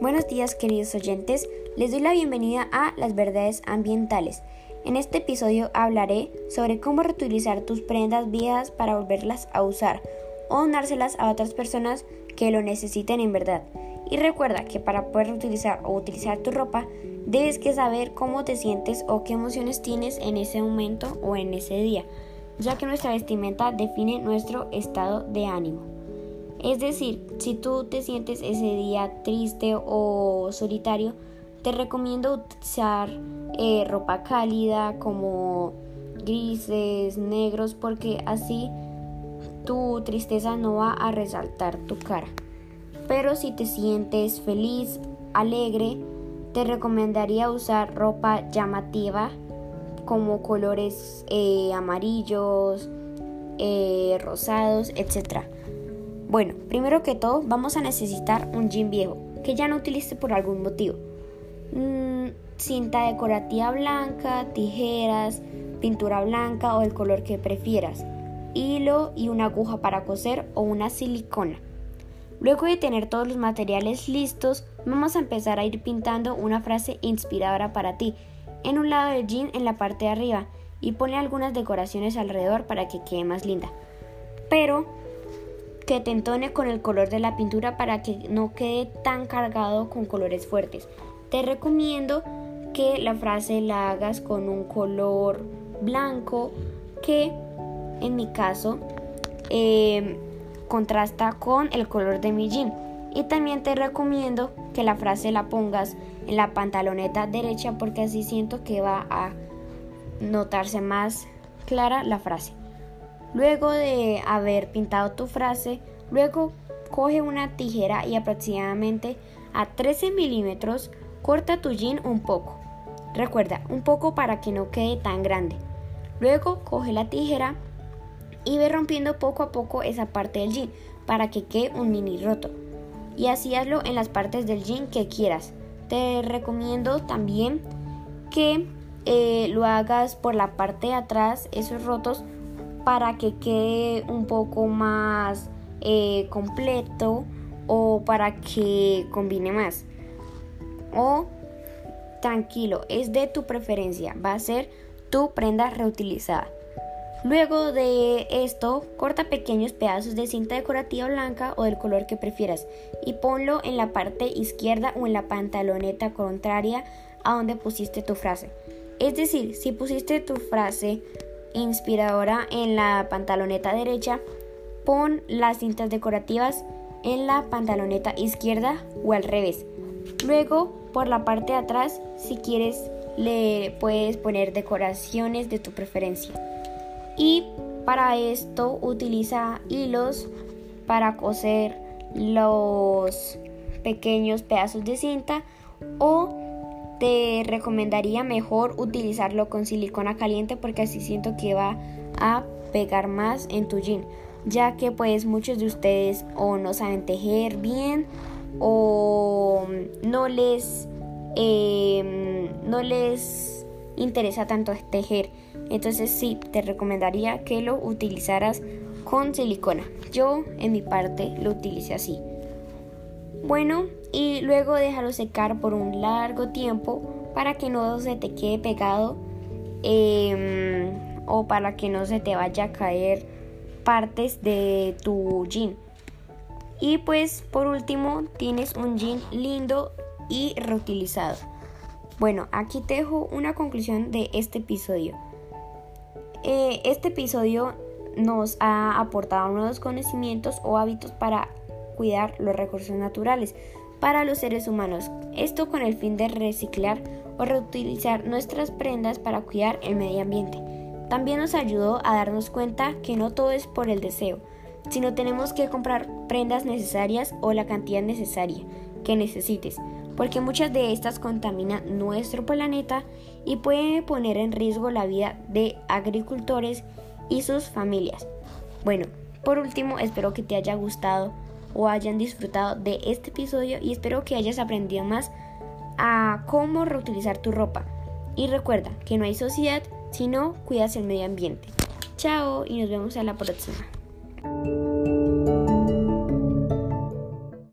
Buenos días queridos oyentes, les doy la bienvenida a Las Verdades Ambientales. En este episodio hablaré sobre cómo reutilizar tus prendas viejas para volverlas a usar o donárselas a otras personas que lo necesiten en verdad. Y recuerda que para poder reutilizar o utilizar tu ropa, debes que saber cómo te sientes o qué emociones tienes en ese momento o en ese día, ya que nuestra vestimenta define nuestro estado de ánimo. Es decir, si tú te sientes ese día triste o solitario, te recomiendo utilizar eh, ropa cálida como grises, negros, porque así tu tristeza no va a resaltar tu cara. Pero si te sientes feliz, alegre, te recomendaría usar ropa llamativa como colores eh, amarillos, eh, rosados, etc. Bueno, primero que todo vamos a necesitar un jean viejo que ya no utilice por algún motivo. Mm, cinta decorativa blanca, tijeras, pintura blanca o el color que prefieras, hilo y una aguja para coser o una silicona. Luego de tener todos los materiales listos, vamos a empezar a ir pintando una frase inspiradora para ti en un lado del jean en la parte de arriba y ponle algunas decoraciones alrededor para que quede más linda. Pero que te entone con el color de la pintura para que no quede tan cargado con colores fuertes. Te recomiendo que la frase la hagas con un color blanco que en mi caso em, contrasta con el color de mi jean. Y también te recomiendo que la frase la pongas en la pantaloneta derecha porque así siento que va a notarse más clara la frase. Luego de haber pintado tu frase, luego coge una tijera y aproximadamente a 13 milímetros corta tu jean un poco. Recuerda, un poco para que no quede tan grande. Luego coge la tijera y ve rompiendo poco a poco esa parte del jean para que quede un mini roto. Y así hazlo en las partes del jean que quieras. Te recomiendo también que eh, lo hagas por la parte de atrás, esos rotos para que quede un poco más eh, completo o para que combine más. O tranquilo, es de tu preferencia, va a ser tu prenda reutilizada. Luego de esto, corta pequeños pedazos de cinta decorativa blanca o del color que prefieras y ponlo en la parte izquierda o en la pantaloneta contraria a donde pusiste tu frase. Es decir, si pusiste tu frase inspiradora en la pantaloneta derecha, pon las cintas decorativas en la pantaloneta izquierda o al revés. Luego, por la parte de atrás, si quieres, le puedes poner decoraciones de tu preferencia. Y para esto utiliza hilos para coser los pequeños pedazos de cinta o te recomendaría mejor utilizarlo con silicona caliente porque así siento que va a pegar más en tu jean ya que pues muchos de ustedes o no saben tejer bien o no les em, no les interesa tanto tejer. Entonces sí te recomendaría que lo utilizaras con silicona. Yo en mi parte lo utilicé así bueno, y luego déjalo secar por un largo tiempo para que no se te quede pegado em, o para que no se te vaya a caer partes de tu jean. Y pues por último tienes un jean lindo y reutilizado. Bueno, aquí te dejo una conclusión de este episodio. Eh, este episodio nos ha aportado nuevos conocimientos o hábitos para cuidar los recursos naturales para los seres humanos, esto con el fin de reciclar o reutilizar nuestras prendas para cuidar el medio ambiente. También nos ayudó a darnos cuenta que no todo es por el deseo, sino tenemos que comprar prendas necesarias o la cantidad necesaria que necesites, porque muchas de estas contaminan nuestro planeta y pueden poner en riesgo la vida de agricultores y sus familias. Bueno, por último, espero que te haya gustado o hayan disfrutado de este episodio y espero que hayas aprendido más a cómo reutilizar tu ropa. Y recuerda que no hay sociedad si no cuidas el medio ambiente. Chao y nos vemos a la próxima.